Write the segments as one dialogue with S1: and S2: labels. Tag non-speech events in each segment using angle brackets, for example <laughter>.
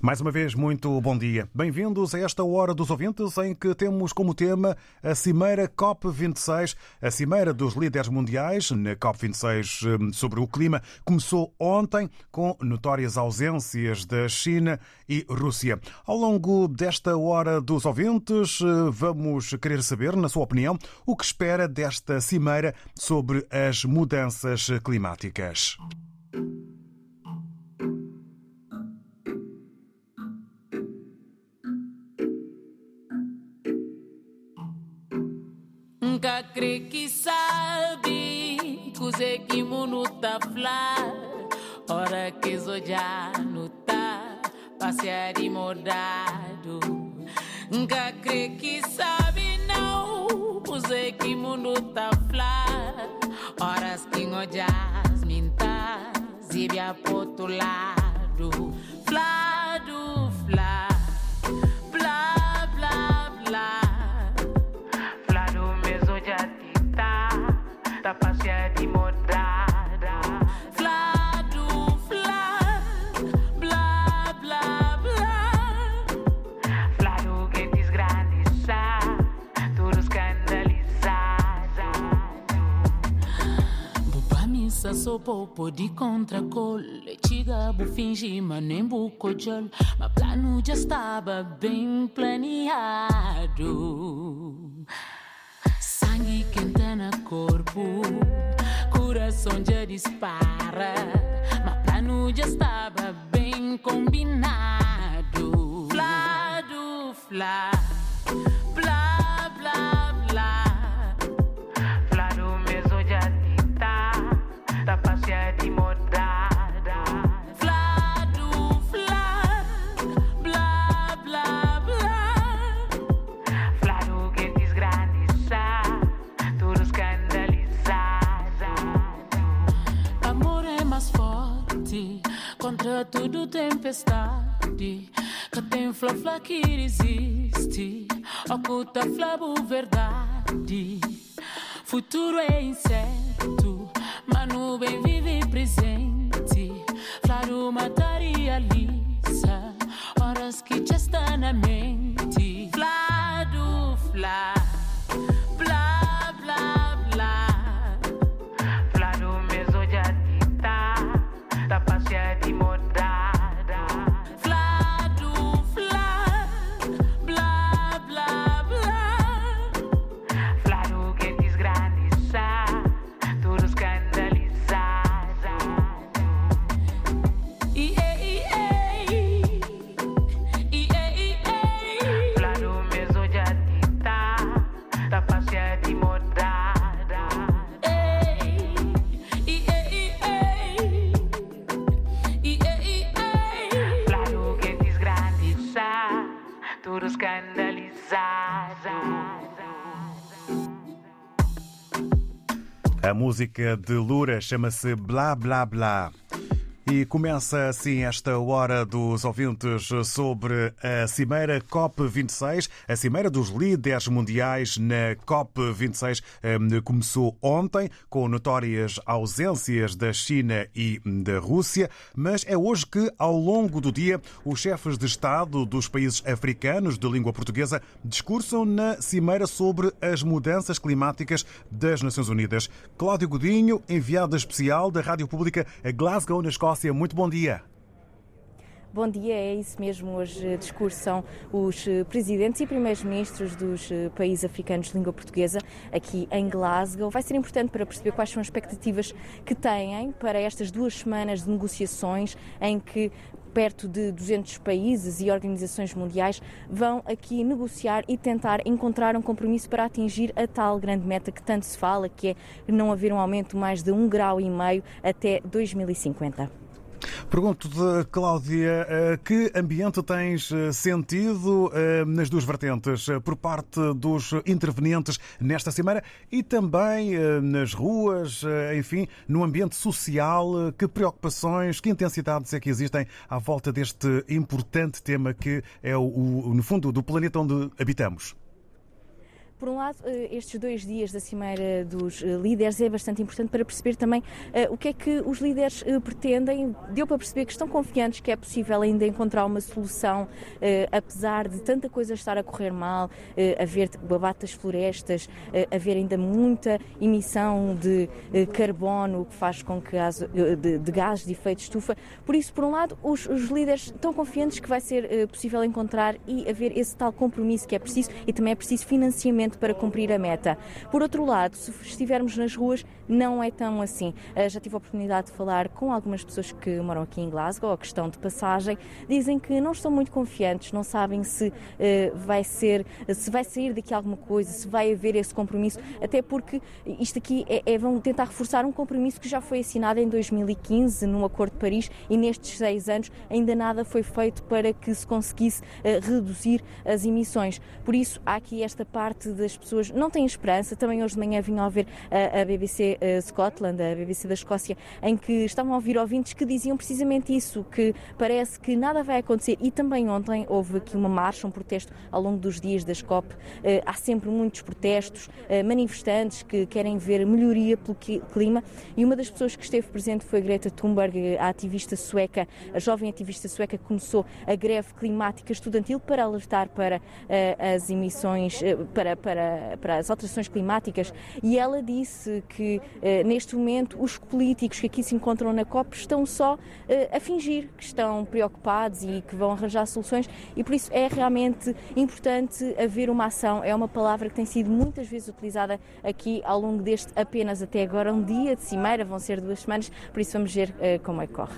S1: Mais uma vez, muito bom dia. Bem-vindos a esta Hora dos Ouvintes, em que temos como tema a Cimeira COP26, a Cimeira dos Líderes Mundiais, na COP26 hum, sobre o clima, começou ontem com notórias ausências da China e Rússia. Ao longo desta Hora dos Ouvintes, eh, vamos querer saber, na sua opinião, o que espera desta Cimeira sobre as mudanças climáticas.
S2: Nunca crê que sabe que mundo tá flar Hora que já no tá Passear e modado Nunca crê que sabe não Cuse que mundo tá flar Horas que ngojas minta Zibia pro outro lado so popo de contracol Chiga bu fingi mas nem bucojol Mas plano já estava bem planeado Sangue quente no corpo Coração já dispara. Mas plano já estava bem combinado Flado, flá Contra tudo tempestade. Que tem flá-flá que resiste. Oculta flabo verdade. Futuro é incerto. Mas nuvem vive presente. Flaro materializa Horas que já está na mente
S1: A música de Lura chama-se Blá Blá Blá. E começa assim esta hora dos ouvintes sobre a Cimeira COP26. A Cimeira dos Líderes Mundiais na COP26 eh, começou ontem, com notórias ausências da China e da Rússia, mas é hoje que, ao longo do dia, os chefes de Estado dos países africanos de língua portuguesa discursam na Cimeira sobre as mudanças climáticas das Nações Unidas. Cláudio Godinho, enviado especial da Rádio Pública a Glasgow, na Escócia. Muito bom dia.
S3: Bom dia, é isso mesmo. Hoje discursam os eh, presidentes e primeiros-ministros dos eh, países africanos de língua portuguesa aqui em Glasgow. Vai ser importante para perceber quais são as expectativas que têm para estas duas semanas de negociações em que perto de 200 países e organizações mundiais vão aqui negociar e tentar encontrar um compromisso para atingir a tal grande meta que tanto se fala, que é não haver um aumento mais de um grau e meio até 2050.
S1: Pergunto-te, Cláudia, eh, que ambiente tens eh, sentido eh, nas duas vertentes, por parte dos intervenientes nesta semana e também nas ruas, enfim, no ambiente social? Que preocupações, que intensidades é que existem à volta deste importante tema que é, o, no fundo, do planeta onde habitamos?
S3: Por um lado, eh, estes dois dias da Cimeira dos eh, Líderes é bastante importante para perceber também uh, o que é que os líderes pretendem. Deu para perceber que estão confiantes que é possível ainda encontrar uma solução, apesar de tanta coisa estar a correr mal, haver abate das florestas, haver ainda muita emissão de carbono, que faz com que de, de gases de efeito de estufa. Por isso, por um lado, os, os líderes estão confiantes que vai ser possível encontrar e haver esse tal compromisso que é preciso e também é preciso financiamento para cumprir a meta. Por outro lado, se estivermos nas ruas, não é tão assim. Eh, já tive a oportunidade de falar com algumas pessoas que moram aqui em Glasgow, a questão de passagem, dizem que não estão muito confiantes, não sabem se uh, vai ser, se vai sair daqui alguma coisa, se vai haver esse compromisso, até porque isto aqui é, é vão tentar reforçar um compromisso que já foi assinado em 2015 no Acordo de Paris e nestes seis anos ainda nada foi feito para que se conseguisse uh, reduzir as emissões. Por isso há aqui esta parte das pessoas não têm esperança. Também hoje de manhã vinham a ver a, a BBC uh, Scotland, a BBC da Escócia, em que estavam a ouvir ouvintes que diziam precisamente isso, que parece que nada vai acontecer. E também ontem houve aqui uma marcha, um protesto ao longo dos dias das COP. Uh, há sempre muitos protestos, uh, manifestantes que querem ver melhoria pelo clima. E uma das pessoas que esteve presente foi Greta Thunberg, a ativista sueca, a jovem ativista sueca que começou a greve climática estudantil para alertar para as emissões, para, para para, para as alterações climáticas e ela disse que eh, neste momento os políticos que aqui se encontram na COP estão só eh, a fingir que estão preocupados e que vão arranjar soluções e por isso é realmente importante haver uma ação. É uma palavra que tem sido muitas vezes utilizada aqui ao longo deste apenas até agora um dia de cimeira, vão ser duas semanas, por isso vamos ver eh, como é que corre.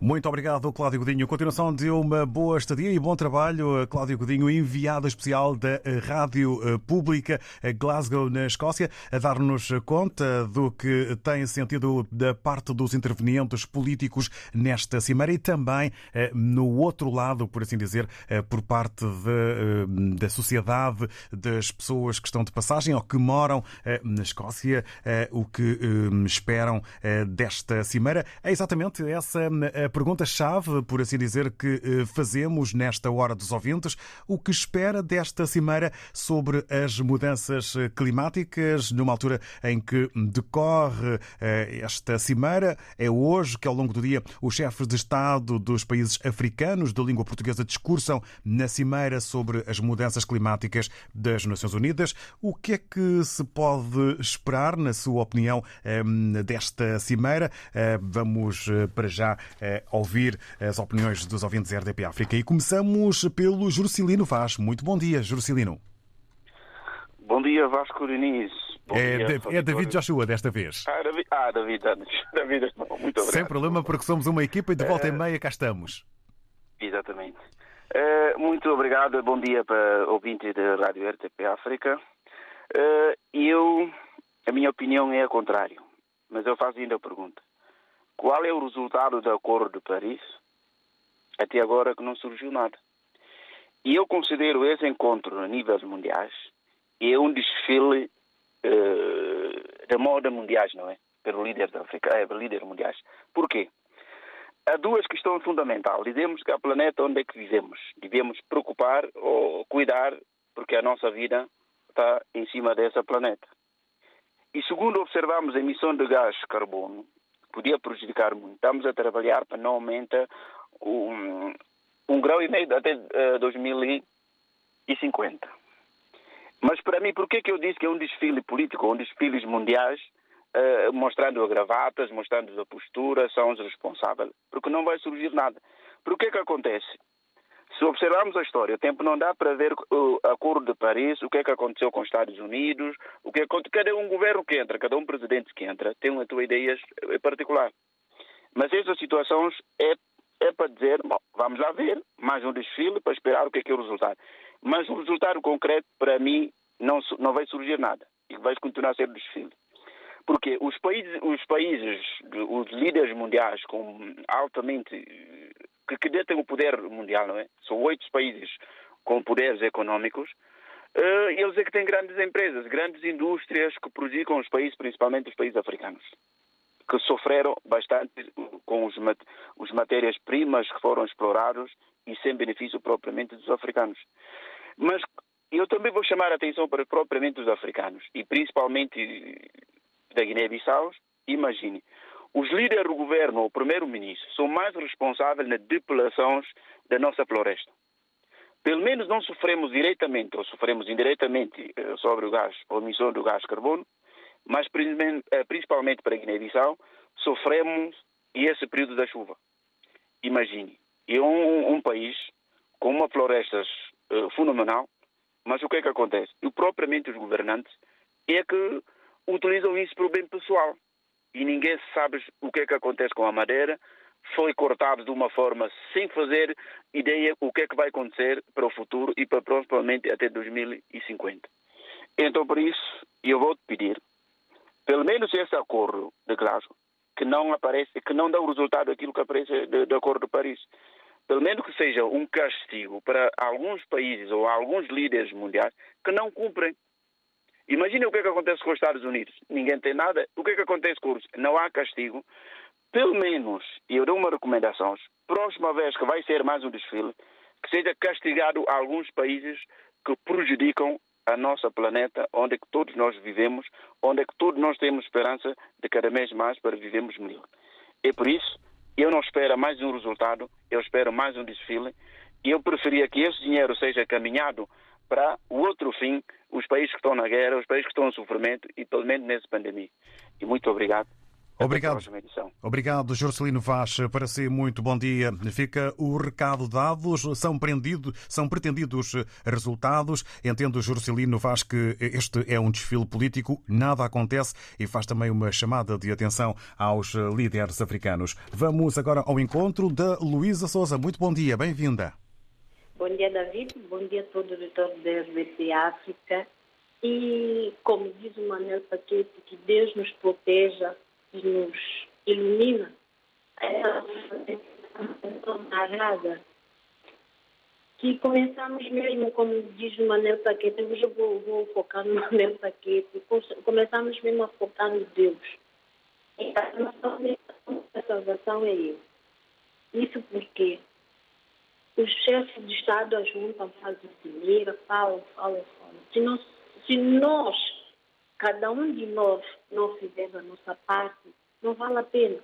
S1: Muito obrigado, Cláudio Godinho. Continuação de uma boa estadia e bom trabalho, Cláudio Godinho, enviado especial da Rádio Pública Pública Glasgow, na Escócia, a dar-nos conta do que tem sentido da parte dos intervenientes políticos nesta cimeira e também eh, no outro lado, por assim dizer, eh, por parte de, eh, da sociedade, das pessoas que estão de passagem ou que moram na Escócia, o que esperam desta cimeira. É exatamente essa a pergunta-chave, por assim dizer, que fazemos nesta hora dos ouvintes. O que espera desta cimeira sobre as mudanças climáticas, numa altura em que decorre eh, esta cimeira. É hoje que, ao longo do dia, os chefes de Estado dos países africanos de língua portuguesa discursam na cimeira sobre as mudanças climáticas das Nações Unidas. O que é que se pode esperar, na sua opinião, eh, desta cimeira? Eh, vamos para já ouvir as opiniões dos ouvintes RDP África e começamos pelo Jurcilino Vaz. Muito bom dia, Jurcilino.
S4: Bom dia, Vasco Diniz.
S1: É, dia, é, David Joshua desta vez.
S4: Ah, David, ah, David, <laughs> David muito obrigado.
S1: Sem problema, porque somos uma equipa e de volta e eh, meia cá estamos.
S4: Exatamente. Uh, muito obrigado, bom dia para o ouvinte da Rádio RTP África. Uh, eu, a minha opinião é a contrário, mas eu faço ainda a pergunta. Qual é o resultado do Acordo de Paris? Até agora que não surgiu nada. E eu considero esse encontro a níveis mundiais é um desfile uh, da moda mundiais, não é? Pelos líderes africanos, é, líderes mundiais. Por quê? Há duas questões fundamentais. Dizemos que a planeta onde é que vivemos. Devemos preocupar ou cuidar, porque a nossa vida está em cima dessa planeta. E segundo observamos a emissão de gás de carbono, podia prejudicar muito. Estamos a trabalhar para não aumentar um, um grau e meio até uh, eh, 2050. Mas para mim, por que eu disse que é um desfile político, um desfiles mundiais, uh, mostrando gravatas, mostrando a postura, são os responsáveis? Porque não vai surgir nada. Por que que acontece? Se observarmos a história, o tempo não dá para ver o Acordo de Paris, o que é que aconteceu com os Estados Unidos, o que aconteceu, cada um governo que entra, cada um presidente que entra, tem uma tua ideias particular. Mas estas situações é é para dizer, bom, vamos lá ver, mais um desfile para esperar o que é que é o resultado. Mas o resultado concreto, para mim, não, não vai surgir nada. E vai continuar a ser desfile. Porque os países, os países, os líderes mundiais com altamente que, que detêm o poder mundial, não é? São oito países com poderes económicos. Uh, eles é que têm grandes empresas, grandes indústrias que prejudicam os países, principalmente os países africanos, que sofreram bastante com os, mat os matérias-primas que foram explorados e sem benefício propriamente dos africanos. Mas eu também vou chamar a atenção para propriamente os africanos e principalmente da Guiné-Bissau. Imagine, os líderes do governo o primeiro-ministro são mais responsáveis nas depelações da nossa floresta. Pelo menos não sofremos diretamente ou sofremos indiretamente eh, sobre o gás, a emissão do gás carbono, mas eh, principalmente para a Guiné-Bissau sofremos esse período da chuva. Imagine, é um, um país com uma floresta fenomenal, mas o que é que acontece? E propriamente os governantes é que utilizam isso para o bem pessoal. E ninguém sabe o que é que acontece com a madeira. Foi cortado de uma forma sem fazer ideia o que é que vai acontecer para o futuro e para provavelmente até 2050. Então, por isso, eu vou te pedir, pelo menos esse acordo de Glasgow, que não aparece, que não dá o resultado daquilo que aparece do, do Acordo de Paris. Pelo menos que seja um castigo para alguns países ou alguns líderes mundiais que não cumprem. Imagina o que é que acontece com os Estados Unidos. Ninguém tem nada. O que é que acontece com os Não há castigo. Pelo menos, eu dou uma recomendação, próxima vez que vai ser mais um desfile, que seja castigado alguns países que prejudicam a nossa planeta, onde é que todos nós vivemos, onde é que todos nós temos esperança de cada vez mais para vivermos melhor. E por isso, eu não espero mais um resultado, eu espero mais um desfile, e eu preferia que esse dinheiro seja caminhado para o outro fim, os países que estão na guerra, os países que estão em sofrimento e pelo menos nessa pandemia. E muito obrigado.
S1: Obrigado. Obrigado, Jorcelino Vaz. Para si, muito bom dia. Fica o recado dado. São, prendido, são pretendidos resultados. Entendo, Jorcelino Vaz, que este é um desfile político. Nada acontece e faz também uma chamada de atenção aos líderes africanos. Vamos agora ao encontro da Luísa Souza. Muito bom dia. Bem-vinda.
S5: Bom dia, David. Bom dia a todo o diretor da RBC África. E, como diz o Manuel Paquete, que Deus nos proteja e nos ilumina. É narrada que começamos mesmo, como diz o Manuel Paquete, hoje eu vou, vou focar no <laughs> Manuel Paquete, começamos mesmo a focar no Deus. E a nossa salvação é Ele. Isso porque os chefes de Estado ajuntam, fazem dinheiro, falam, falam, falam. Se nós, se nós, cada um de nós, não fizer a nossa parte, não vale a pena.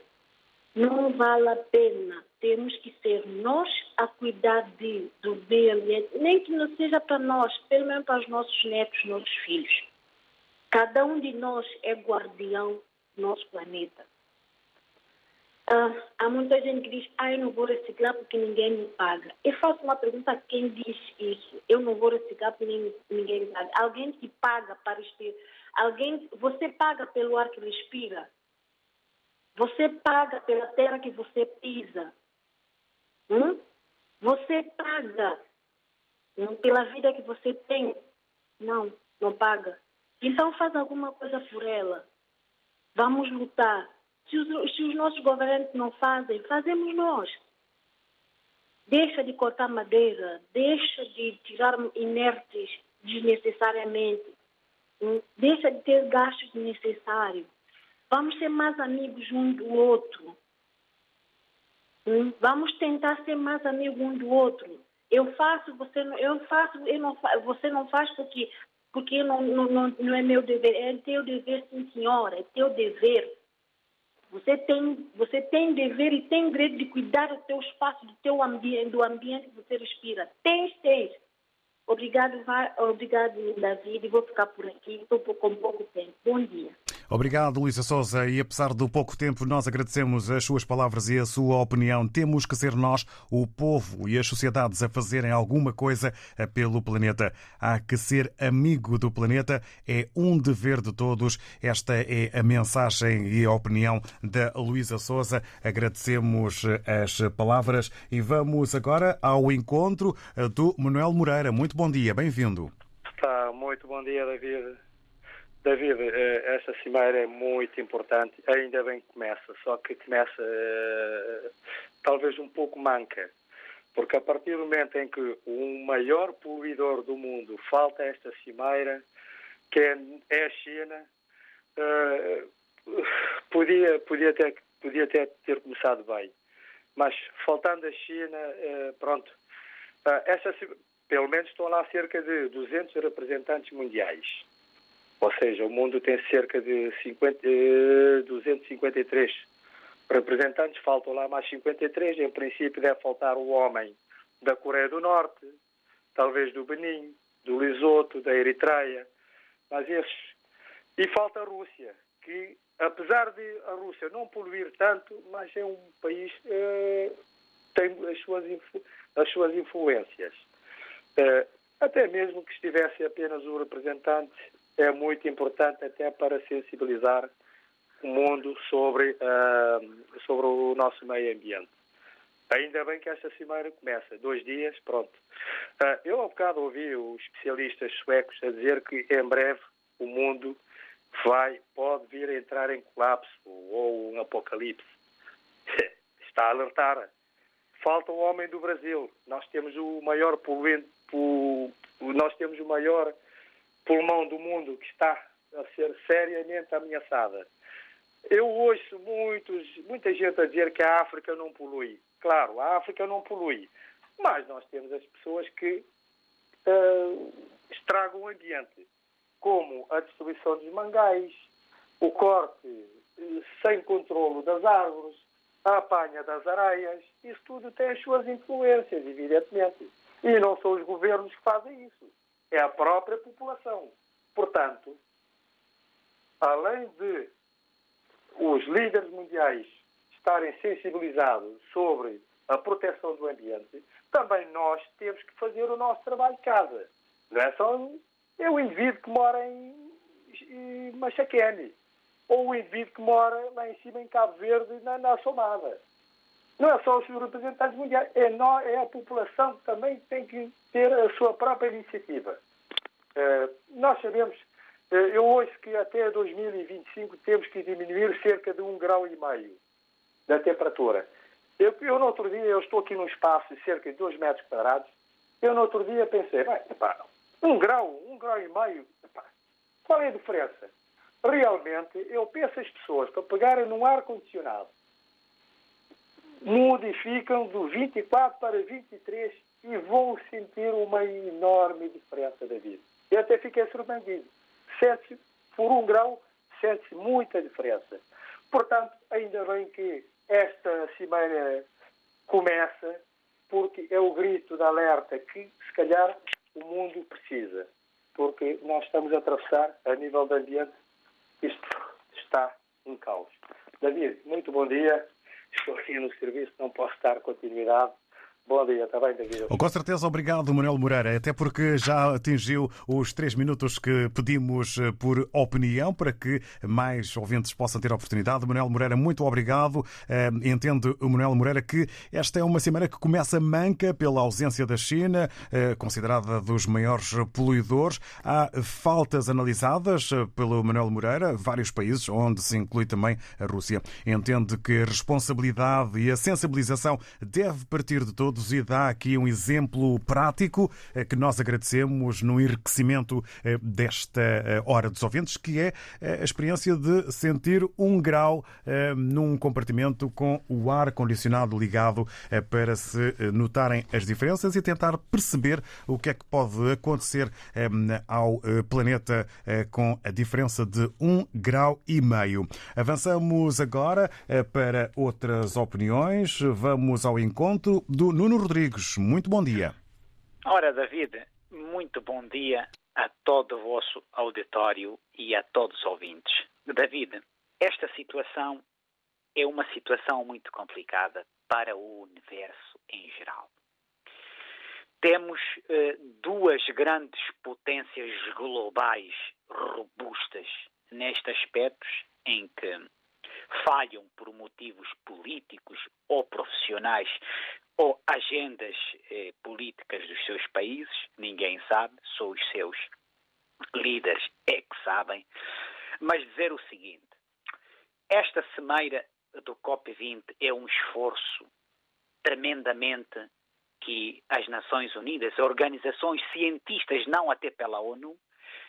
S5: Não vale a pena. Temos que ser nós a cuidar de, do meio ambiente, nem que não seja para nós, pelo menos para os nossos netos, nossos filhos. Cada um de nós é guardião do nosso planeta. Uh, há muita gente que diz, ah, eu não vou reciclar porque ninguém me paga. Eu faço uma pergunta a quem diz isso. Eu não vou reciclar porque ninguém me paga. Alguém que paga para respirar. Alguém, você paga pelo ar que respira. Você paga pela terra que você pisa. Hum? Você paga hum, pela vida que você tem. Não, não paga. Então faz alguma coisa por ela. Vamos lutar se os, se os nossos governantes não fazem, fazemos nós. Deixa de cortar madeira, deixa de tirar inertes desnecessariamente? Deixa de ter gastos desnecessários. Vamos ser mais amigos um do outro. Hum? Vamos tentar ser mais amigos um do outro. Eu faço, você não, eu faço, eu não, você não faz porque, porque não, não, não é meu dever. É teu dever, sim, senhora, é teu dever. Você tem, você tem dever e tem direito de cuidar do teu espaço, do teu ambiente, do ambiente que você respira. Tens, tens. Obrigado, obrigado, David. Vou ficar por aqui. Estou com pouco tempo. Bom dia.
S1: Obrigado, Luísa Souza. E apesar do pouco tempo, nós agradecemos as suas palavras e a sua opinião. Temos que ser nós, o povo e as sociedades, a fazerem alguma coisa pelo planeta. Há que ser amigo do planeta. É um dever de todos. Esta é a mensagem e a opinião da Luísa Souza. Agradecemos as palavras e vamos agora ao encontro do Manuel Moreira. Muito bom dia, bem-vindo.
S6: Tá, muito bom dia, David. David, eh, esta cimeira é muito importante, ainda bem que começa, só que começa uh, talvez um pouco manca, porque a partir do momento em que o maior poluidor do mundo falta esta cimeira, que é, é a China, uh, podia, podia, ter, podia ter, ter começado bem. Mas faltando a China, pronto, esta, pelo menos estão lá cerca de 200 representantes mundiais ou seja, o mundo tem cerca de 50, 253 representantes, faltam lá mais 53. Em princípio, deve faltar o homem da Coreia do Norte, talvez do Benin, do Lesoto, da Eritreia, mas esses. E falta a Rússia, que, apesar de a Rússia não poluir tanto, mas é um país eh, tem as suas, as suas influências. Eh, até mesmo que estivesse apenas o representante é muito importante até para sensibilizar o mundo sobre, uh, sobre o nosso meio ambiente. Ainda bem que esta cimeira começa, dois dias, pronto. Uh, eu há bocado ouvi os especialistas suecos a dizer que em breve o mundo vai, pode vir a entrar em colapso ou um apocalipse. <laughs> Está a alertar. Falta o homem do Brasil. Nós temos o maior poluente, nós temos o maior pulmão do mundo que está a ser seriamente ameaçada. Eu ouço muitos, muita gente a dizer que a África não polui. Claro, a África não polui, mas nós temos as pessoas que uh, estragam o ambiente, como a destruição dos mangais, o corte uh, sem controlo das árvores, a apanha das areias. Isso tudo tem as suas influências, evidentemente. E não são os governos que fazem isso é a própria população. Portanto, além de os líderes mundiais estarem sensibilizados sobre a proteção do ambiente, também nós temos que fazer o nosso trabalho de casa. Não é só é o indivíduo que mora em, Machaquene ou o indivíduo que mora lá em cima em Cabo Verde, na, na Somada. Não é só os representantes mundiais, é, é a população que também tem que ter a sua própria iniciativa. Uh, nós sabemos, uh, eu ouço que até 2025 temos que diminuir cerca de um grau e meio da temperatura. Eu, eu no outro dia, eu estou aqui num espaço de cerca de 2 metros quadrados, eu no outro dia pensei, epá, um grau, um grau e meio, epá, qual é a diferença? Realmente, eu penso as pessoas, para pegarem num ar-condicionado, modificam do 24 para 23 e vão sentir uma enorme diferença da vida. Eu até fiquei surpreendido. Sente-se, por um grau, sente-se muita diferença. Portanto, ainda bem que esta cimeira começa, porque é o grito de alerta que, se calhar, o mundo precisa. Porque nós estamos a atravessar, a nível do ambiente, isto está em caos. David, muito bom dia. Estou aqui no serviço, não posso dar continuidade. Bom dia, está bem, David?
S1: Com certeza, obrigado, Manuel Moreira, até porque já atingiu os três minutos que pedimos eh, por opinião para que mais ouvintes possam ter a oportunidade. Manuel Moreira, muito obrigado. Eh, entende Manuel Moreira que esta é uma cimeira que começa manca pela ausência da China, eh, considerada dos maiores poluidores. Há faltas analisadas pelo Manuel Moreira, vários países, onde se inclui também a Rússia. Entende que a responsabilidade e a sensibilização deve partir de todos e dá aqui um exemplo prático eh, que nós agradecemos no enriquecimento eh, desta eh, Hora dos Ouvintes, que é a experiência de sentir um grau num compartimento com o ar condicionado ligado para se notarem as diferenças e tentar perceber o que é que pode acontecer ao planeta com a diferença de um grau e meio. Avançamos agora para outras opiniões. Vamos ao encontro do Nuno Rodrigues, muito bom dia.
S7: Ora, David, muito bom dia a todo o vosso auditório e a todos os ouvintes. David, esta situação é uma situação muito complicada para o universo em geral. Temos eh, duas grandes potências globais robustas nestes aspectos em que falham por motivos políticos ou profissionais ou agendas eh, políticas dos seus países, ninguém sabe, só os seus líderes é que sabem. Mas dizer o seguinte: esta cimeira do COP20 é um esforço tremendamente que as Nações Unidas, organizações cientistas, não até pela ONU,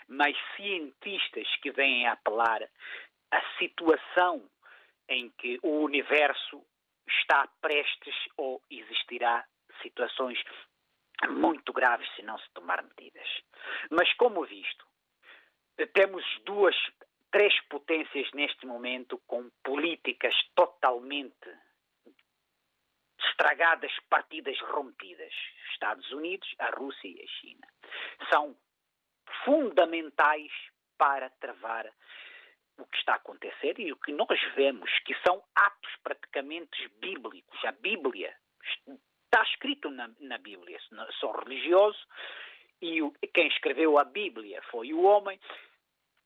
S7: mas cientistas que vêm apelar à situação em que o universo está prestes ou existirá situações muito graves se não se tomar medidas. Mas, como visto, temos duas, três potências neste momento com políticas totalmente estragadas, partidas rompidas. Estados Unidos, a Rússia e a China. São fundamentais para travar o que está a acontecer e o que nós vemos, que são atos praticamente bíblicos. A Bíblia está escrito na, na Bíblia, sou religioso e quem escreveu a Bíblia foi o homem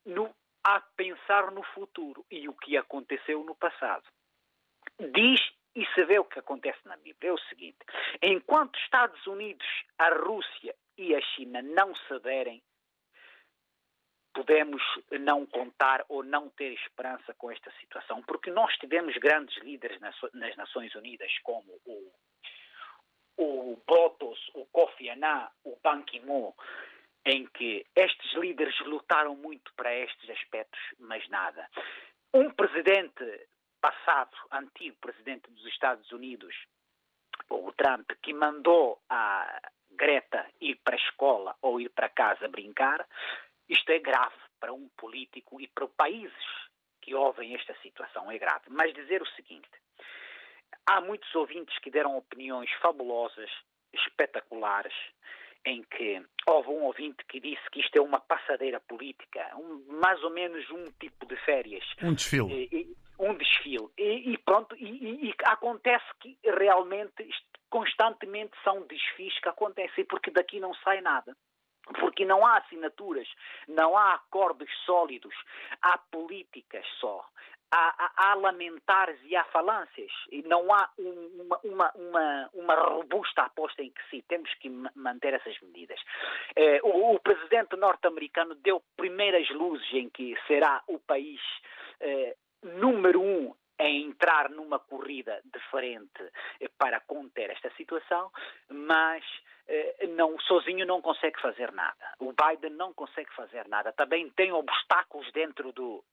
S7: no, a pensar no futuro e o que aconteceu no passado. Diz e se vê o que acontece na Bíblia. É o seguinte: enquanto Estados Unidos, a Rússia e a China não cederem podemos não contar ou não ter esperança com esta situação, porque nós tivemos grandes líderes nas, Nações Unidas, como o, o Botos, o Kofi Annan, o Ban Ki-moon, em que estes líderes lutaram muito para estes aspectos, mas nada. Um presidente passado, antigo presidente dos Estados Unidos, o Trump, que mandou a Greta ir para a escola ou ir para casa brincar, isto é grave para um político e para países que ouvem esta situação, é grave. Mas dizer o seguinte: há muitos ouvintes que deram opiniões fabulosas, espetaculares, em que houve um ouvinte que disse que isto é uma passadeira política, um, mais ou menos um tipo de férias.
S1: Um desfile.
S7: E, e, um desfile. E, e pronto, e, acontece que realmente constantemente são desfiles que acontecem, porque daqui não sai nada. Porque não há assinaturas, não há acordos sólidos, há políticas só. Há, há, há lamentares e há falâncias. E não há uma, uma, uma, uma, robusta aposta em que sim, temos que manter essas medidas. Eh, o, o, presidente norte-americano deu primeiras luzes em que será o país eh, número um a entrar numa corrida diferente para conter esta situação, mas eh, não, sozinho não consegue fazer nada. O Biden não consegue fazer nada. Também tem obstáculos dentro do,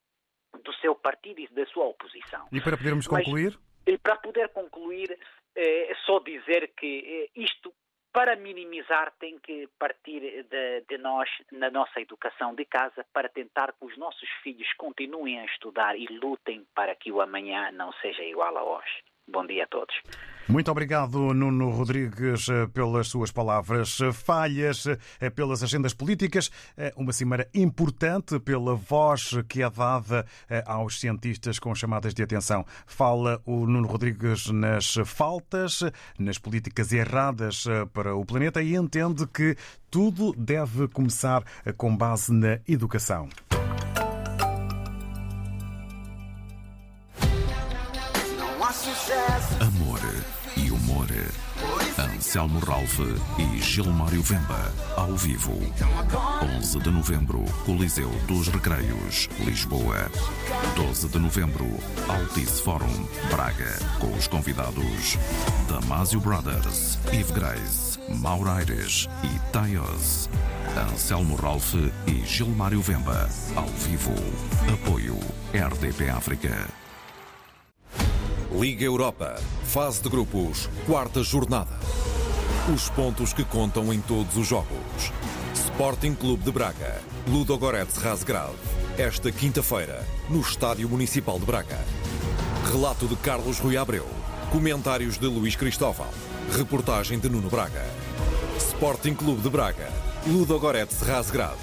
S7: do seu partido e da sua oposição.
S1: E para podermos concluir?
S7: Mas, e para poder concluir, é só dizer que eh, isto para minimizar, tem que partir de, de, nós, na nossa educação de casa, para tentar que os nossos filhos continuem a estudar e lutem para que o amanhã não seja igual a hoje. Bom dia a todos.
S1: Muito obrigado, Nuno Rodrigues, pelas suas palavras. Falhas eh, pelas agendas políticas, eh, uma cimeira importante pela voz que é dada eh, aos cientistas com chamadas de atenção. Fala o Nuno Rodrigues nas faltas, nas políticas erradas para o planeta e entende que tudo deve começar com base na educação.
S8: Amor e humor. Anselmo Ralph e Gilmário Vemba, ao vivo. 11 de novembro, Coliseu dos Recreios, Lisboa. 12 de novembro, Altice Forum, Braga, com os convidados Damasio Brothers, Eve Grace, Mauro Aires e Taios. Anselmo Ralph e Gilmário Vemba, ao vivo. Apoio RDP África.
S9: Liga Europa, fase de grupos, quarta jornada. Os pontos que contam em todos os jogos. Sporting Clube de Braga, Ludogorets Razgrad, esta quinta-feira, no Estádio Municipal de Braga. Relato de Carlos Rui Abreu, comentários de Luís Cristóvão, reportagem de Nuno Braga. Sporting Clube de Braga, Ludogorets Razgrad,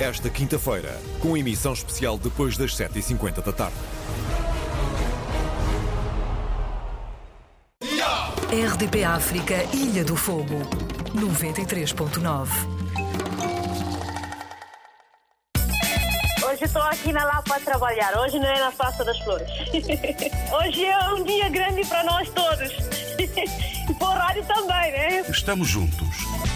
S9: esta quinta-feira, com emissão especial depois das 7h50 da tarde.
S10: RDP África, Ilha do Fogo, 93.9.
S11: Hoje estou aqui na Lapa a trabalhar. Hoje não é na Praça das Flores. <laughs> Hoje é um dia grande para nós todos. <laughs> E para o rádio também, né?
S12: Estamos juntos,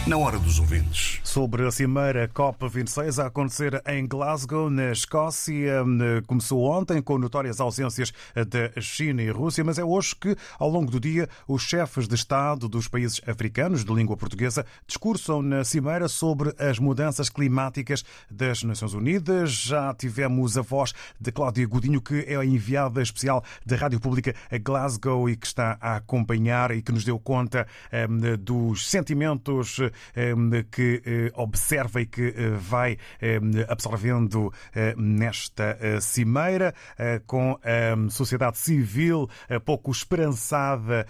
S12: na hora dos ouvintes.
S1: Sobre a Cimeira COP26 a acontecer em Glasgow, na Escócia. Começou ontem com notórias ausências da China e Rússia, mas é hoje que, ao longo do dia, os chefes de Estado dos países africanos de língua portuguesa discursam na Cimeira sobre as mudanças climáticas das Nações Unidas. Já tivemos a voz de Cláudia Godinho, que é a enviada especial da Rádio Pública a Glasgow e que está a acompanhar e que nos deu conta um, dos sentimentos que uh, observa e que uh, vai um, absorvendo uh, nesta cimeira, com a sociedade civil pouco esperançada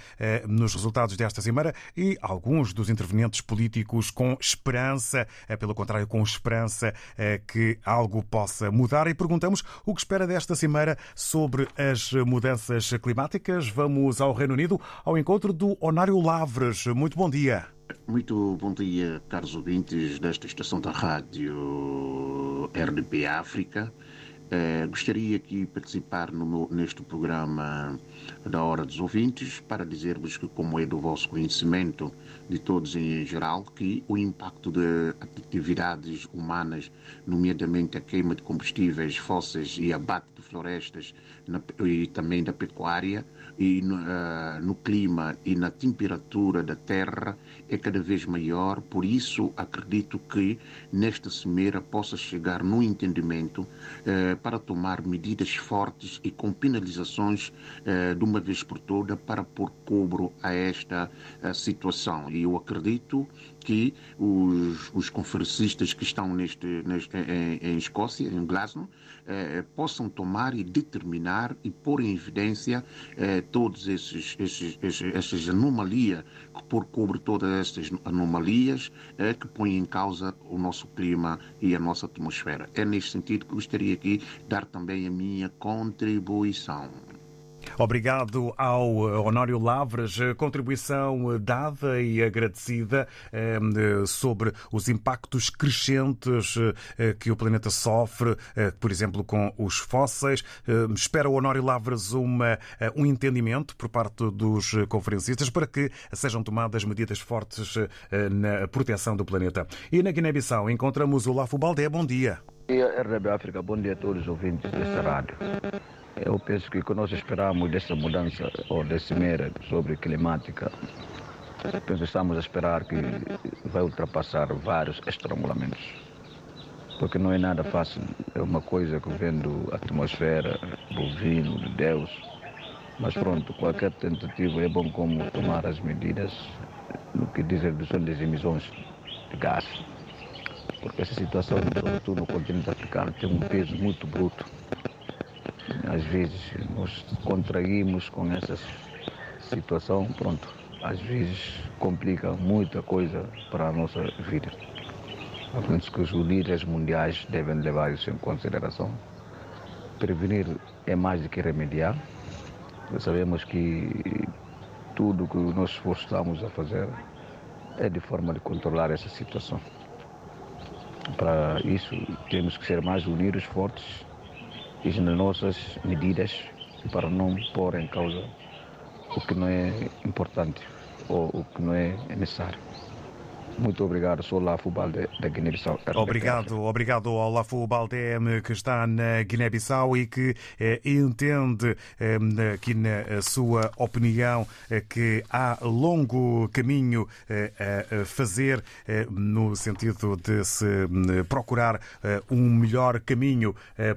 S1: nos resultados desta cimeira e alguns dos intervenientes políticos com esperança, pelo contrário, com esperança que algo possa mudar. E perguntamos o que espera desta cimeira sobre as mudanças climáticas. Vamos ao Reino Unido ao encontro do Onário Lavres. Muito bom dia.
S13: Muito bom dia, caros ouvintes desta estação da rádio RDP África. Eh, gostaria aqui de participar meu, neste programa da Hora dos Ouvintes para dizer-vos que, como é do vosso conhecimento, de todos em geral, que o impacto de atividades humanas, nomeadamente a queima de combustíveis fósseis e abate de florestas na, e também da pecuária, e no, uh, no, clima e na temperatura da Terra é cada vez maior, por isso acredito que nesta cimeira possa chegar no entendimento uh, para tomar medidas fortes e com penalizações uh, de uma vez por toda para pôr cobro a esta situação. E eu acredito que os, os conferencistas que estão neste, neste, em, em Escócia, em Glasgow, eh, possam tomar e determinar e pôr em evidência eh, todas essas anomalias, que por cobre todas estas anomalias eh, que põem em causa o nosso clima e a nossa atmosfera. É neste sentido que gostaria aqui dar também a minha contribuição.
S1: Obrigado ao Honório Lavras, contribuição dada e agradecida eh, sobre os impactos crescentes eh, que o planeta sofre, eh, por exemplo, com os fósseis. Espera o Honório Lavras uma, um entendimento por parte dos conferencistas para que sejam tomadas medidas fortes na proteção do planeta. E na Guiné-Bissau encontramos o Lafo Baldé. Bom dia.
S14: Bom dia, RB África. Bom dia a todos os ouvintes desta rádio. Eu penso que o que nós esperamos dessa mudança ou dessa mera sobre climática, estamos a esperar que vai ultrapassar vários estrangulamentos. Porque não é nada fácil, é uma coisa que vem da atmosfera, bovino, de Deus. Mas pronto, qualquer tentativa é bom como tomar as medidas no que diz a redução das emissões de gás. Porque essa situação, sobretudo no continente africano, tem um peso muito bruto às vezes nos contraímos com essa situação, pronto, às vezes complica muita coisa para a nossa vida. Penso que os líderes mundiais devem levar isso em consideração. Prevenir é mais do que remediar. Sabemos que tudo que nós esforçamos a fazer é de forma de controlar essa situação. Para isso, temos que ser mais unidos, fortes nas nossas medidas para não pôr em causa o que não é importante ou o que não é necessário. Muito obrigado, sou Lafo Balde da Guiné-Bissau.
S1: Obrigado, obrigado ao Lafo Baldem que está na Guiné-Bissau e que eh, entende eh, aqui na sua opinião eh, que há longo caminho eh, a fazer eh, no sentido de se eh, procurar um melhor caminho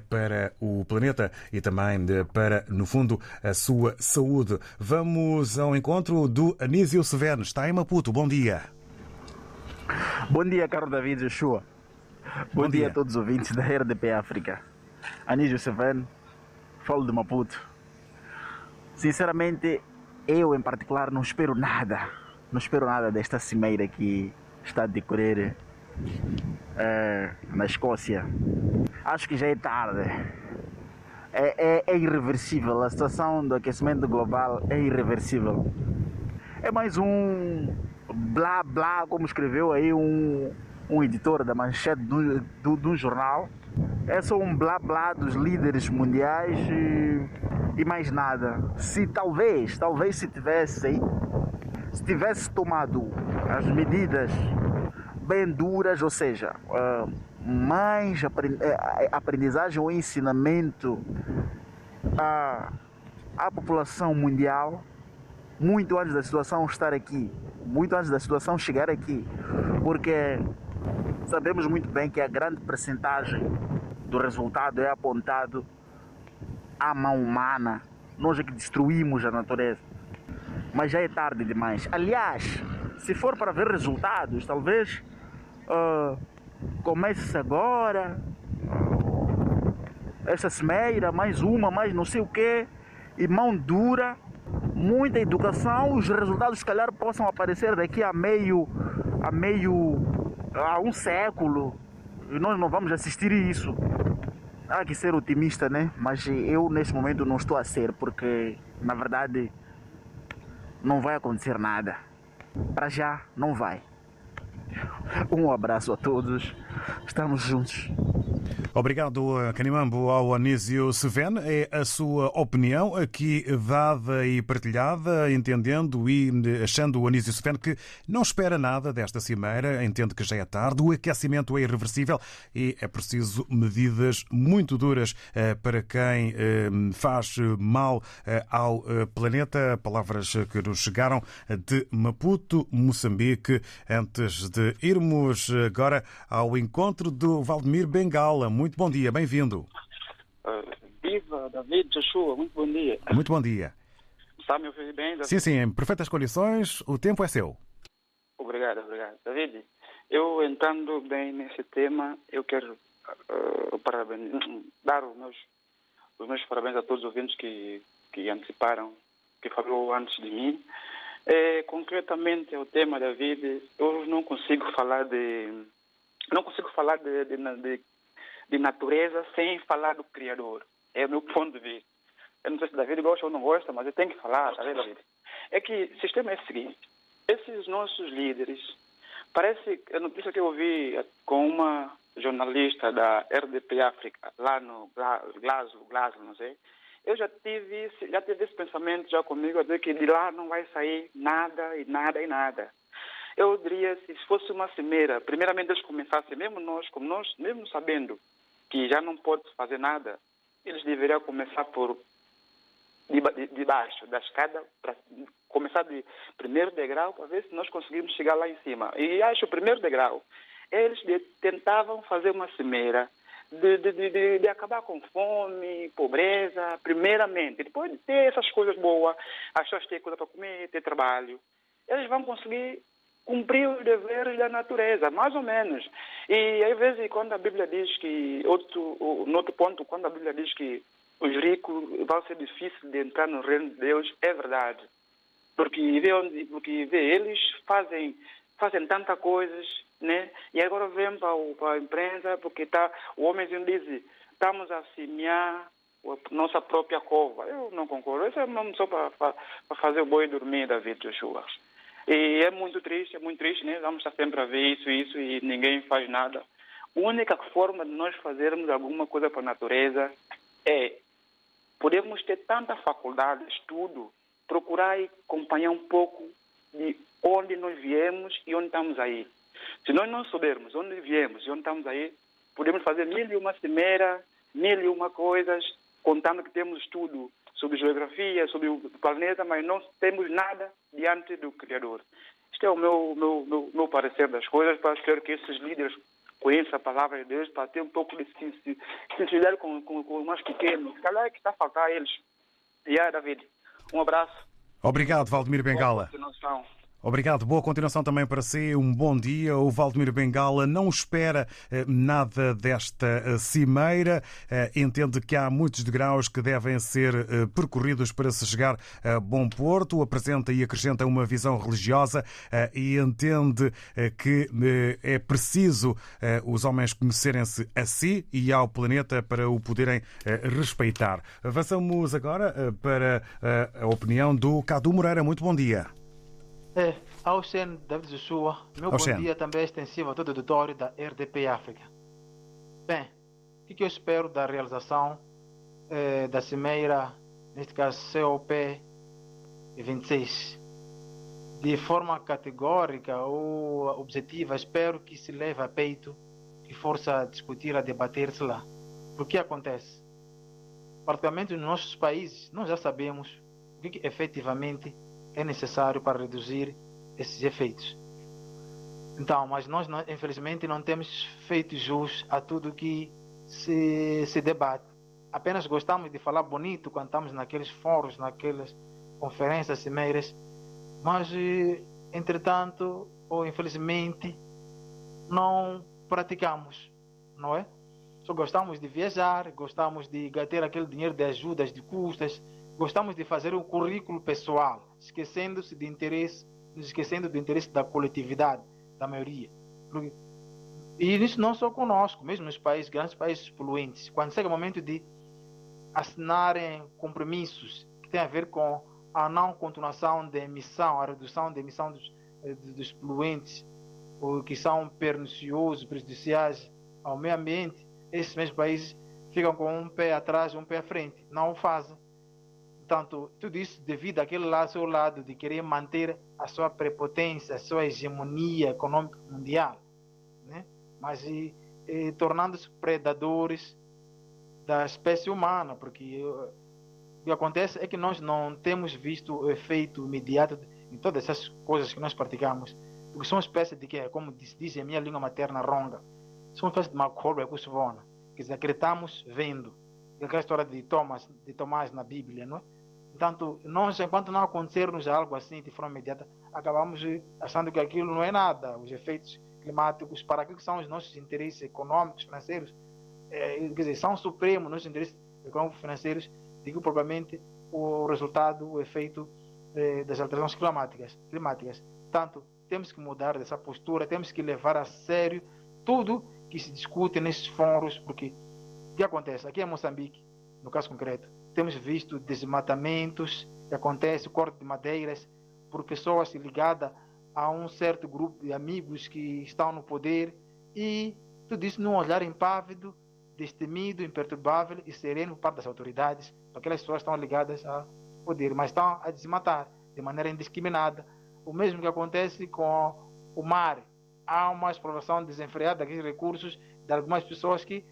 S1: para o planeta e também para, no fundo, a sua saúde. Vamos ao encontro do Anísio Seveno. Está em Maputo. Bom dia.
S15: Bom dia, Carlos David Joshua. Bom, Bom dia. dia. a todos os ouvintes da RDP África. Anísio Seveno, falo de Maputo. Sinceramente, eu em particular não espero nada. Não espero nada desta cimeira que está a decorrer é, na Escócia. Acho que já é tarde. É, é, é irreversível. A situação do aquecimento global é irreversível. É mais um blá blá, como escreveu aí um, um editor da manchete do, do jornal. É só um blá blá dos líderes mundiais e, e mais nada. Se talvez, talvez se tivessem, se tivesse tomado as medidas bem duras, ou seja, uh, mais aprendizagem ou ensinamento à, à população mundial, muito antes da situação estar aqui, muito antes da situação chegar aqui, porque sabemos muito bem que a grande percentagem do resultado é apontado à mão humana. Nós é que destruímos a natureza. Mas já é tarde demais. Aliás, se for para ver resultados, talvez uh, comece agora. essa semeira, mais uma, mais não sei o quê. E mão dura, muita educação, os resultados se calhar possam aparecer daqui a meio, a meio, a um século. E nós não vamos assistir isso. Há que ser otimista, né? Mas eu neste momento não estou a ser, porque na verdade não vai acontecer nada. Para já não vai. Um abraço a todos. Estamos juntos.
S1: Obrigado, Canimambo, ao Anísio Seven. É a sua opinião aqui dada e partilhada, entendendo e achando o Anísio Seven que não espera nada desta cimeira, entende que já é tarde, o aquecimento é irreversível e é preciso medidas muito duras eh, para quem eh, faz mal eh, ao planeta. Palavras que nos chegaram de Maputo, Moçambique, antes de irmos agora ao encontro do Valdemir Bengala. Muito bom dia, bem-vindo.
S16: Uh, viva, David Joshua, muito bom dia.
S1: Muito bom dia.
S16: Está me ouvir bem? David?
S1: Sim, sim, em perfeitas condições, o tempo é seu.
S16: Obrigado, obrigado. David, eu entrando bem nesse tema, eu quero uh, dar os meus, os meus parabéns a todos os ouvintes que, que anteciparam, que falou antes de mim. É, concretamente, o tema, David, eu não consigo falar de não consigo falar de, de, de de natureza sem falar do Criador. É o meu ponto de vista. Eu não sei se David gosta ou não gosta, mas eu tenho que falar, tá vendo, David? É que o sistema é o seguinte: esses nossos líderes, parece, a notícia que eu ouvi com uma jornalista da RDP África, lá no Glasgow, Glasgow, não sei, eu já tive, já tive esse pensamento já comigo, a dizer que de lá não vai sair nada e nada e nada. Eu diria, se fosse uma cimeira, primeiramente eles começassem, mesmo nós, como nós, mesmo sabendo que já não pode fazer nada, eles deveriam começar por de, de, de baixo da escada, para começar de primeiro degrau, para ver se nós conseguimos chegar lá em cima. E acho o primeiro degrau, eles de, tentavam fazer uma cimeira de, de, de, acabar com fome, pobreza, primeiramente. Depois de ter essas coisas boas, as pessoas têm coisa para comer, ter trabalho, eles vão conseguir cumprir os deveres da natureza, mais ou menos. E às vezes quando a Bíblia diz que, outro, outro ponto, quando a Bíblia diz que os ricos vão ser difícil de entrar no reino de Deus, é verdade. Porque vê, onde, porque vê eles fazem, fazem tantas coisas, né? E agora vem para, para a imprensa, porque tá, o homenzinho diz, estamos a semear a nossa própria cova. Eu não concordo. Isso é só para, para fazer o boi dormir, David Joshua. E é muito triste, é muito triste, né? Vamos estar sempre a ver isso, isso e ninguém faz nada. A única forma de nós fazermos alguma coisa para a natureza é podemos ter tanta faculdade, estudo, procurar e acompanhar um pouco de onde nós viemos e onde estamos aí. Se nós não soubermos onde viemos e onde estamos aí, podemos fazer mil e uma cimeira, mil e uma coisas, contando que temos estudo sobre geografia, sobre o planeta, mas não temos nada diante do Criador. Este é o meu, meu, meu, meu parecer das coisas, para espero que esses líderes conheçam a palavra de Deus, para ter um pouco de sensibilidade com, com, com os mais pequenos. Calhar é que está a faltar a eles. E aí, David, um abraço.
S1: Obrigado, Valdemir Bengala. Obrigado. Boa continuação também para si. Um bom dia. O Valdemiro Bengala não espera eh, nada desta eh, cimeira. Eh, entende que há muitos degraus que devem ser percorridos para se chegar a bom porto. Apresenta e acrescenta uma visão religiosa e entende que é preciso os homens conhecerem-se a si e ao planeta para o poderem respeitar. Avançamos agora para a opinião do Cadu Moreira. Muito bom dia.
S17: É, ao Sen David Joshua, meu bom dia também é extensivo a todo o auditório da RDP África. Bem, o que, que eu espero da realização eh, da cimeira, neste caso COP 26? De forma categórica ou objetiva, espero que se leve a peito, que força a discutir, a debater-se lá. O que acontece? Particularmente nos nossos países, nós já sabemos o que, que efetivamente é necessário para reduzir esses efeitos. Então, mas nós, infelizmente, não temos feito jus a tudo que se, se debate. Apenas gostamos de falar bonito quando estamos naqueles fóruns, naquelas conferências cimeiras, mas, eh, entretanto, ou infelizmente, não praticamos, não é? Só gostamos de viajar, gostamos de ter aquele dinheiro de ajudas, de custas, gostamos de fazer um currículo pessoal, esquecendo-se de interesse, esquecendo do interesse da coletividade, da maioria. E isso não só conosco, mesmo nos países, grandes países poluentes. Quando chega o momento de assinarem compromissos que têm a ver com a não continuação da emissão, a redução da emissão dos, eh, dos poluentes, que são perniciosos, prejudiciais ao meio ambiente, esses mesmos países ficam com um pé atrás e um pé à frente. Não o fazem. Portanto, tudo isso devido àquele lá, seu lado de querer manter a sua prepotência, a sua hegemonia econômica mundial, né? mas e, e tornando-se predadores da espécie humana, porque uh, o que acontece é que nós não temos visto o efeito imediato em todas essas coisas que nós praticamos, porque são uma espécie de que, como diz, diz a minha língua materna ronga, são uma espécie de macobra que se quer dizer, acreditamos vendo, aquela história de Thomas, de Tomás na Bíblia, não é? Portanto, nós, enquanto não acontecermos algo assim de forma imediata, acabamos achando que aquilo não é nada. Os efeitos climáticos, para que são os nossos interesses econômicos, financeiros, é, quer dizer, são supremos nossos interesses econômicos financeiros, digo propriamente o resultado, o efeito é, das alterações climáticas. climáticas. Portanto, temos que mudar dessa postura, temos que levar a sério tudo que se discute nesses fóruns, porque o que acontece? Aqui em Moçambique, no caso concreto, temos visto desmatamentos que acontece, corte de madeiras por pessoas ligadas a um certo grupo de amigos que estão no poder e tudo isso num olhar impávido, destemido, imperturbável e sereno por parte das autoridades, aquelas pessoas estão ligadas ao poder, mas estão a desmatar de maneira indiscriminada. O mesmo que acontece com o mar. Há uma exploração desenfreada daqueles recursos de algumas pessoas que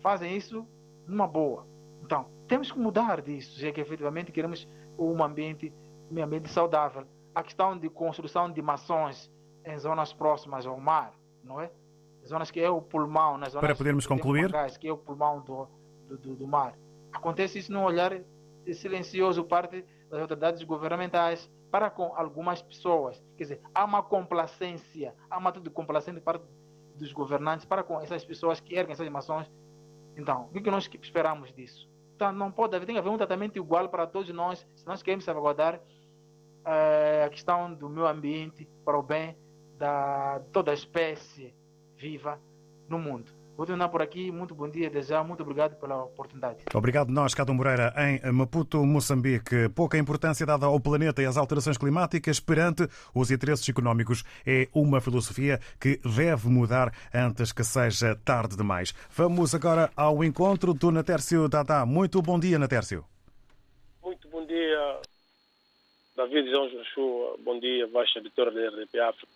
S17: fazem isso numa boa. Então, temos que mudar disso, já que efetivamente queremos um ambiente, um ambiente saudável. A questão de construção de mações em zonas próximas ao mar, não é? Zonas que é o pulmão, nas zonas
S1: Para podermos concluir,
S17: que é o pulmão do, do, do mar. Acontece isso num olhar silencioso parte das autoridades governamentais para com algumas pessoas. Quer dizer, há uma complacência, há uma atitude complacente parte dos governantes para com essas pessoas que erguem essas mações. Então, o que nós esperamos disso? Então, não pode haver, tem que haver um tratamento igual para todos nós, se nós queremos salvaguardar é, a questão do meio ambiente para o bem da toda a espécie viva no mundo. Vou terminar por aqui. Muito bom dia, desejar. Muito obrigado pela oportunidade.
S1: Obrigado nós, Cado Moreira, em Maputo, Moçambique. Pouca importância dada ao planeta e às alterações climáticas perante os interesses económicos é uma filosofia que deve mudar antes que seja tarde demais. Vamos agora ao encontro do Natércio Dada. Muito bom dia, Natércio.
S18: Muito bom dia, David João Joshua. Bom dia, Baixa Editora da RDP África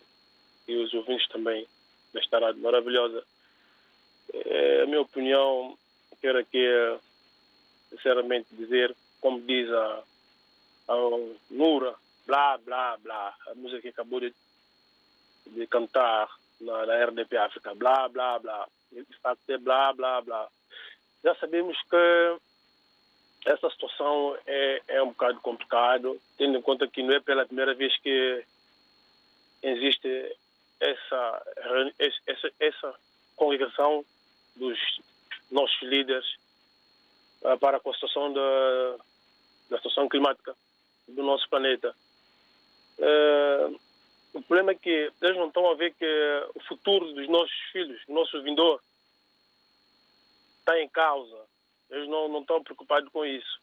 S18: e os ouvintes também desta rádio maravilhosa. É, a minha opinião, quero aqui, sinceramente, dizer, como diz a, a Nura, blá, blá, blá, a música que acabou de, de cantar na, na RDP África, blá, blá, blá, de facto é blá, blá, blá. Já sabemos que essa situação é, é um bocado complicado, tendo em conta que não é pela primeira vez que existe essa, essa, essa congregação dos nossos líderes uh, para a situação da, da situação climática do nosso planeta. Uh, o problema é que eles não estão a ver que o futuro dos nossos filhos, do nosso vindor, está em causa. Eles não, não estão preocupados com isso.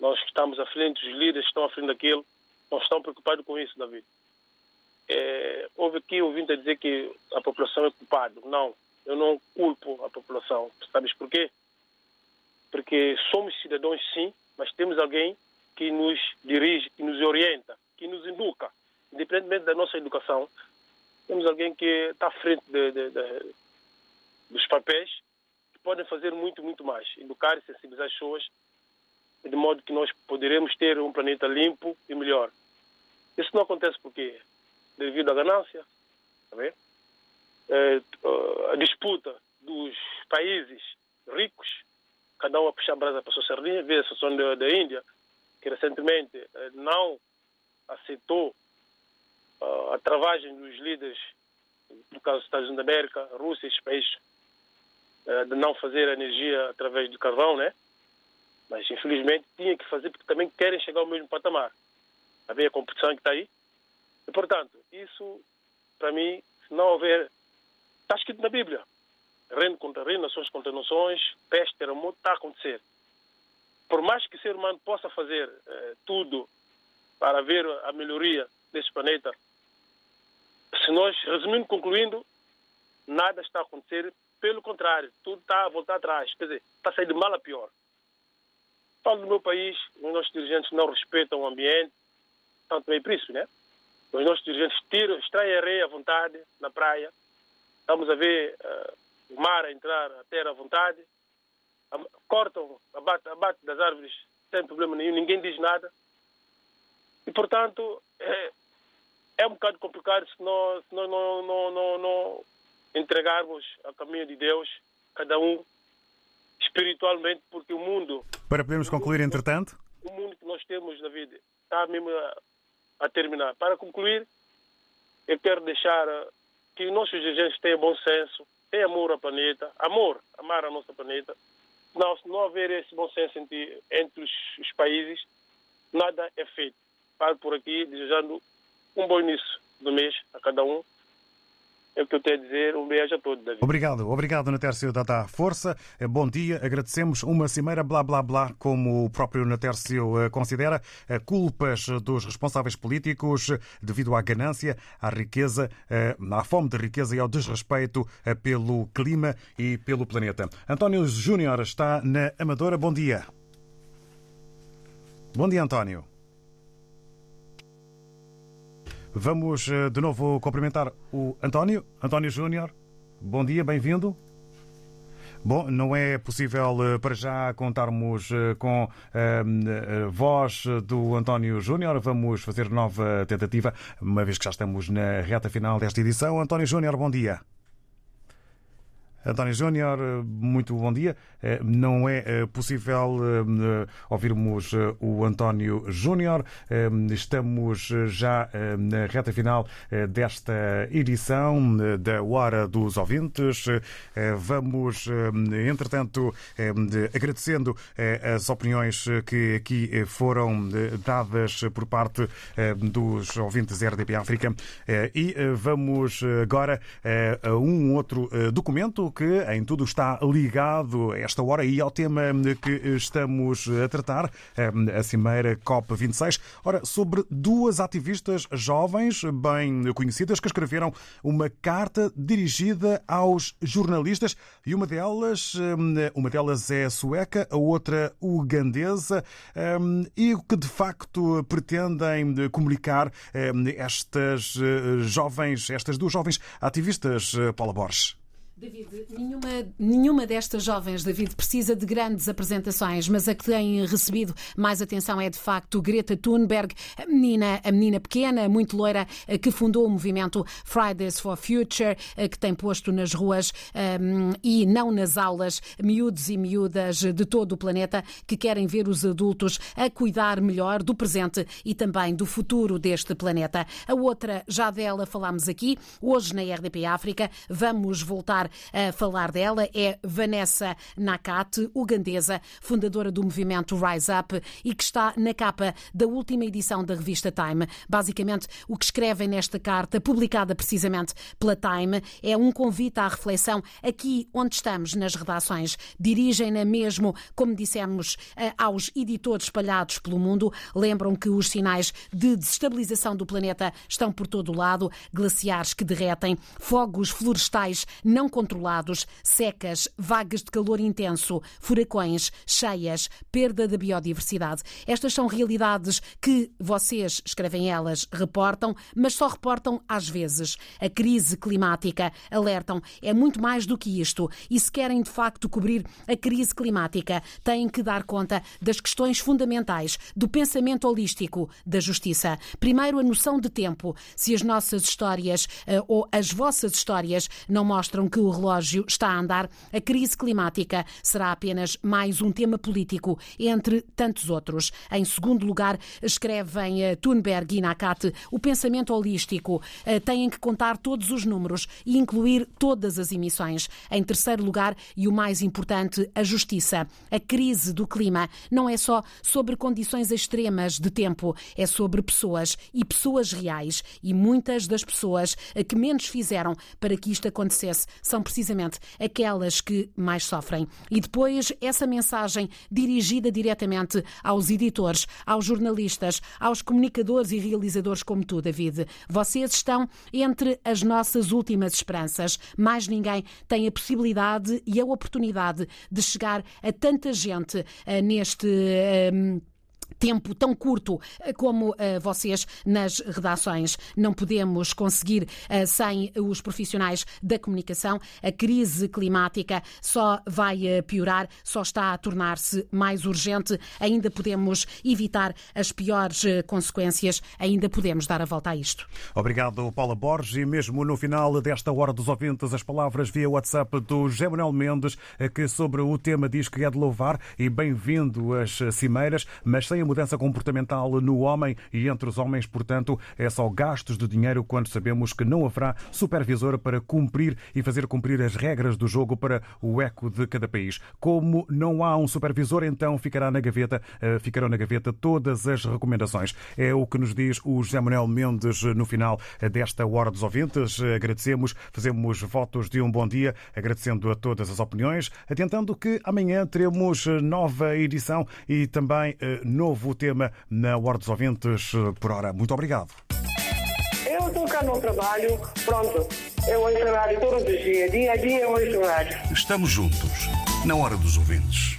S18: Nós que estamos à frente, os líderes estão à frente daquilo, não estão preocupados com isso, David. É, houve aqui ouvindo a dizer que a população é culpada. Não, eu não culpo a população. Sabes porquê? Porque somos cidadãos, sim, mas temos alguém que nos dirige, que nos orienta, que nos educa. Independentemente da nossa educação, temos alguém que está à frente de, de, de, dos papéis que podem fazer muito, muito mais. Educar e sensibilizar as pessoas de modo que nós poderemos ter um planeta limpo e melhor. Isso não acontece porque devido à ganância, tá é, a disputa dos países ricos, cada um a puxar a brasa para a sua sardinha, vê a situação da, Índia, que recentemente eh, não aceitou uh, a travagem dos líderes, no caso dos Estados Unidos da América, Rússia, esses países, de não fazer energia através do carvão, né? Mas, infelizmente, tinha que fazer porque também querem chegar ao mesmo patamar. Havia a competição que está aí. E, portanto, isso, para mim, se não houver... Está escrito na Bíblia. Reino contra reino, nações contra nações, peste, terremoto, está a acontecer. Por mais que o ser humano possa fazer eh, tudo para ver a melhoria desse planeta, se nós, resumindo, concluindo, nada está a acontecer. Pelo contrário, tudo está a voltar atrás. Quer dizer, está a sair de mal a pior. Falo do meu país, os nossos dirigentes não respeitam o ambiente, tanto bem por isso, né? Os nossos dirigentes tiram, extraem areia à vontade na praia. Estamos a ver uh, o mar a entrar, a terra à vontade. Cortam, abate, abate das árvores sem problema nenhum, ninguém diz nada. E, portanto, é, é um bocado complicado se nós, se nós não, não, não, não entregarmos a caminho de Deus, cada um espiritualmente, porque o mundo.
S1: Para podermos concluir, entretanto?
S18: O mundo que nós temos na vida está mesmo a, a terminar. Para concluir, eu quero deixar que nossos dirigentes tenham bom senso, tenham amor ao planeta, amor, amar a nosso planeta. Não, se não houver esse bom senso entre, entre os, os países, nada é feito. Paro por aqui desejando um bom início do mês a cada um é o que eu tenho a dizer. Um beijo a todos, David.
S1: Obrigado, obrigado, Natércio Dada Força. Eh, bom dia, agradecemos uma cimeira blá blá blá, como o próprio Natércio eh, considera, eh, culpas dos responsáveis políticos devido à ganância, à riqueza, à fome de riqueza e ao desrespeito pelo clima e pelo planeta. António Júnior está na Amadora. Bom dia. Bom dia, António. Vamos eh, de novo cumprimentar o António, António Júnior. Bom dia, bem-vindo. Bom, não é possível eh, para já contarmos eh, com a voz do António Júnior. Vamos fazer nova tentativa, uma vez que já estamos na reta final desta edição. António Júnior, bom dia. António Júnior, muito bom dia. Eh, não é eh, possível eh, ouvirmos o António Júnior. Estamos já na reta final desta edição da Hora dos Ouvintes. Vamos, entretanto, agradecendo as opiniões que aqui foram dadas por parte dos ouvintes RDP África e vamos agora a um outro documento que em tudo está ligado esta hora e ao tema que estamos a tratar, a Cimeira COP26. Ora, sobre duas ativistas jovens bem conhecidas que escreveram uma carta dirigida aos jornalistas e uma delas, uma delas é sueca, a outra ugandesa e que de facto pretendem comunicar estas jovens, estas duas jovens ativistas, Paula Borges.
S19: David, nenhuma, nenhuma destas jovens, David, precisa de grandes apresentações, mas a que tem recebido mais atenção é de facto Greta Thunberg, a menina, a menina pequena, muito loira, que fundou o movimento Fridays for Future, que tem posto nas ruas um, e não nas aulas miúdos e miúdas de todo o planeta que querem ver os adultos a cuidar melhor do presente e também do futuro deste planeta. A outra, já dela falámos aqui, hoje na RDP África, vamos voltar a falar dela é Vanessa Nakate, ugandesa, fundadora do movimento Rise Up e que está na capa da última edição da revista Time. Basicamente, o que escrevem nesta carta, publicada precisamente pela Time, é um convite à reflexão aqui onde estamos nas redações. Dirigem-na mesmo, como dissemos, eh, aos editores espalhados pelo mundo. Lembram que os sinais de desestabilização do planeta estão por todo o lado, glaciares que derretem, fogos florestais não controlados, secas, vagas de calor intenso, furacões, cheias, perda da biodiversidade. Estas são realidades que vocês, escrevem elas, reportam, mas só reportam às vezes. A crise climática, alertam, é muito mais do que isto. E se querem de facto cobrir a crise climática, têm que dar conta das questões fundamentais do pensamento holístico da justiça. Primeiro, a noção de tempo. Se as nossas histórias eh, ou as vossas histórias não mostram que o relógio está a andar, a crise climática será apenas mais um tema político entre tantos outros. Em segundo lugar, escrevem eh, Thunberg e Nakate, o pensamento holístico eh, tem que contar todos os números e incluir todas as emissões. Em terceiro lugar, e o mais importante, a justiça. A crise do clima não é só sobre condições extremas de tempo, é sobre pessoas e pessoas reais. E muitas das pessoas eh, que menos fizeram para que isto acontecesse são precisamente aquelas que mais sofrem. E depois essa mensagem dirigida diretamente aos editores, aos jornalistas, aos comunicadores e realizadores como tu, David. Vocês estão entre as nossas últimas esperanças. Mais ninguém tem a possibilidade e a oportunidade de chegar a tanta gente uh, neste. Uh, tempo tão curto eh, como uh, vocês nas redações. Não podemos conseguir uh, sem os profissionais da comunicação. A crise climática só vai piorar, só está a tornar-se mais urgente. Ainda podemos evitar as piores consequências, ainda podemos dar a volta a isto.
S1: Obrigado, Paula Borges. E mesmo no final desta hora dos ouvintes, as palavras via WhatsApp do José Manuel Mendes, que sobre o tema diz que é de louvar e bem-vindo às cimeiras, mas sem mudança comportamental no homem e entre os homens, portanto, é só gastos de dinheiro quando sabemos que não haverá supervisor para cumprir e fazer cumprir as regras do jogo para o eco de cada país. Como não há um supervisor, então ficará na gaveta, eh, ficarão na gaveta todas as recomendações. É o que nos diz o José Manuel Mendes no final desta Hora dos Ouvintes. Agradecemos, fazemos votos de um bom dia, agradecendo a todas as opiniões, atentando que amanhã teremos nova edição e também eh, novo tema na Hora dos Ouvintes por hora. Muito obrigado.
S20: Eu estou cá no trabalho, pronto. Eu ouço rádio todos os dias, dia a dia eu ouço rádio.
S12: Estamos juntos, na Hora dos Ouvintes.